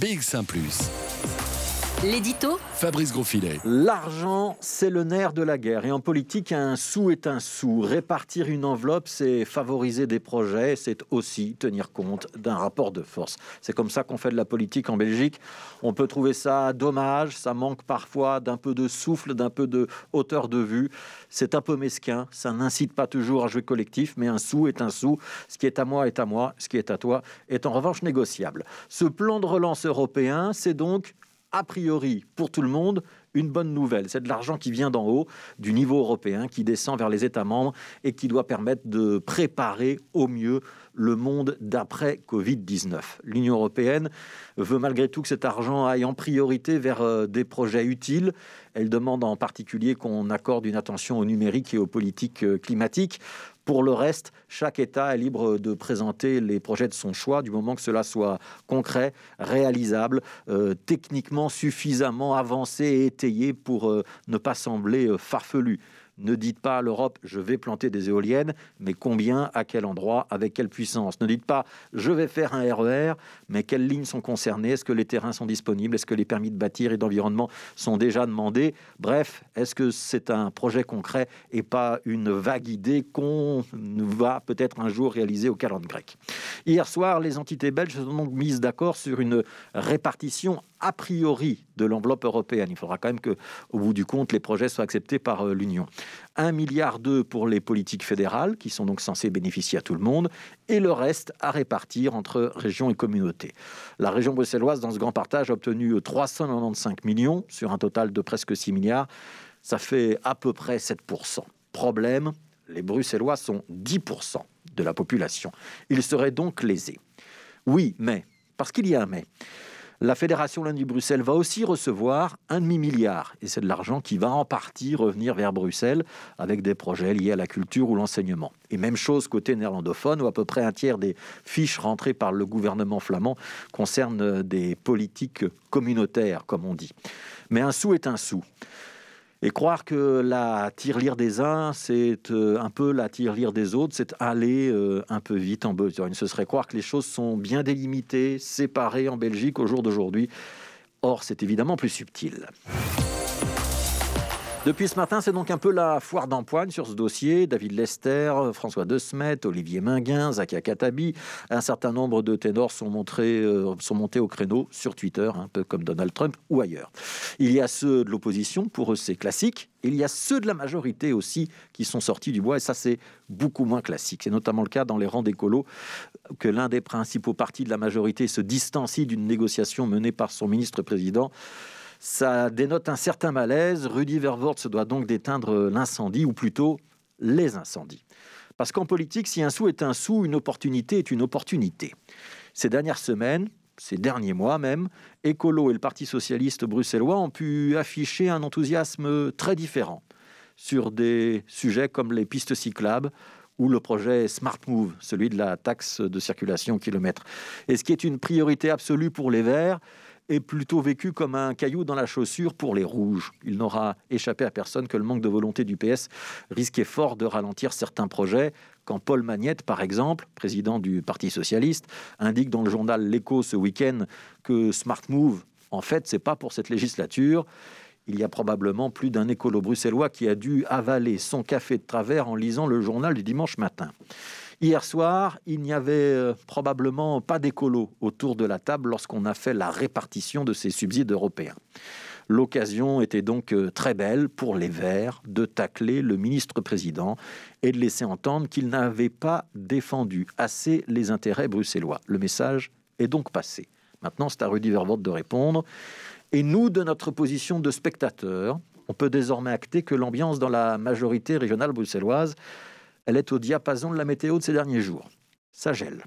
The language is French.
BX1 ⁇ L'édito Fabrice Grosfilet. L'argent, c'est le nerf de la guerre. Et en politique, un sou est un sou. Répartir une enveloppe, c'est favoriser des projets, c'est aussi tenir compte d'un rapport de force. C'est comme ça qu'on fait de la politique en Belgique. On peut trouver ça dommage, ça manque parfois d'un peu de souffle, d'un peu de hauteur de vue. C'est un peu mesquin, ça n'incite pas toujours à jouer collectif, mais un sou est un sou. Ce qui est à moi est à moi, ce qui est à toi est en revanche négociable. Ce plan de relance européen, c'est donc a priori, pour tout le monde, une bonne nouvelle. C'est de l'argent qui vient d'en haut, du niveau européen, qui descend vers les États membres et qui doit permettre de préparer au mieux le monde d'après Covid-19. L'Union européenne veut malgré tout que cet argent aille en priorité vers euh, des projets utiles. Elle demande en particulier qu'on accorde une attention au numérique et aux politiques euh, climatiques. Pour le reste, chaque État est libre de présenter les projets de son choix, du moment que cela soit concret, réalisable, euh, techniquement suffisamment avancé et pour euh, ne pas sembler euh, farfelu. Ne dites pas à l'Europe, je vais planter des éoliennes, mais combien, à quel endroit, avec quelle puissance? Ne dites pas, je vais faire un RER, e mais quelles lignes sont concernées? Est-ce que les terrains sont disponibles? Est-ce que les permis de bâtir et d'environnement sont déjà demandés? Bref, est-ce que c'est un projet concret et pas une vague idée qu'on va peut-être un jour réaliser au calendrier grec? Hier soir, les entités belges se sont donc mises d'accord sur une répartition a priori de l'enveloppe européenne. Il faudra quand même que, au bout du compte, les projets soient acceptés par euh, l'Union. 1,2 milliard pour les politiques fédérales, qui sont donc censées bénéficier à tout le monde, et le reste à répartir entre régions et communautés. La région bruxelloise, dans ce grand partage, a obtenu 395 millions sur un total de presque 6 milliards. Ça fait à peu près 7%. Problème, les Bruxellois sont 10% de la population. Ils seraient donc lésés. Oui, mais, parce qu'il y a un mais, la Fédération Lundi-Bruxelles va aussi recevoir un demi-milliard. Et c'est de l'argent qui va en partie revenir vers Bruxelles avec des projets liés à la culture ou l'enseignement. Et même chose côté néerlandophone, où à peu près un tiers des fiches rentrées par le gouvernement flamand concernent des politiques communautaires, comme on dit. Mais un sou est un sou. Et croire que la tirelire des uns, c'est euh, un peu la tirelire des autres, c'est aller euh, un peu vite en besogne. Ce serait croire que les choses sont bien délimitées, séparées en Belgique au jour d'aujourd'hui. Or, c'est évidemment plus subtil. Depuis ce matin, c'est donc un peu la foire d'empoigne sur ce dossier. David Lester, François De Smet, Olivier Minguin, Zakia Katabi, un certain nombre de ténors euh, sont montés au créneau sur Twitter, un peu comme Donald Trump ou ailleurs. Il y a ceux de l'opposition, pour eux c'est classique. Il y a ceux de la majorité aussi qui sont sortis du bois, et ça c'est beaucoup moins classique. C'est notamment le cas dans les rangs d'écolos, que l'un des principaux partis de la majorité se distancie d'une négociation menée par son ministre-président ça dénote un certain malaise. Rudy Vervoort se doit donc d'éteindre l'incendie, ou plutôt les incendies. Parce qu'en politique, si un sou est un sou, une opportunité est une opportunité. Ces dernières semaines, ces derniers mois même, Écolo et le Parti socialiste bruxellois ont pu afficher un enthousiasme très différent sur des sujets comme les pistes cyclables ou le projet Smart Move, celui de la taxe de circulation kilomètre. Et ce qui est une priorité absolue pour les Verts, est plutôt vécu comme un caillou dans la chaussure pour les rouges. Il n'aura échappé à personne que le manque de volonté du PS risquait fort de ralentir certains projets. Quand Paul Magnette, par exemple, président du Parti socialiste, indique dans le journal L'Écho ce week-end que Smart Move, en fait, c'est pas pour cette législature. Il y a probablement plus d'un écolo bruxellois qui a dû avaler son café de travers en lisant le journal du dimanche matin. Hier soir, il n'y avait euh, probablement pas d'écolo autour de la table lorsqu'on a fait la répartition de ces subsides européens. L'occasion était donc euh, très belle pour les Verts de tacler le ministre-président et de laisser entendre qu'il n'avait pas défendu assez les intérêts bruxellois. Le message est donc passé. Maintenant, c'est à Rudy Vervoort de répondre. Et nous, de notre position de spectateur, on peut désormais acter que l'ambiance dans la majorité régionale bruxelloise elle est au diapason de la météo de ces derniers jours. Ça gèle.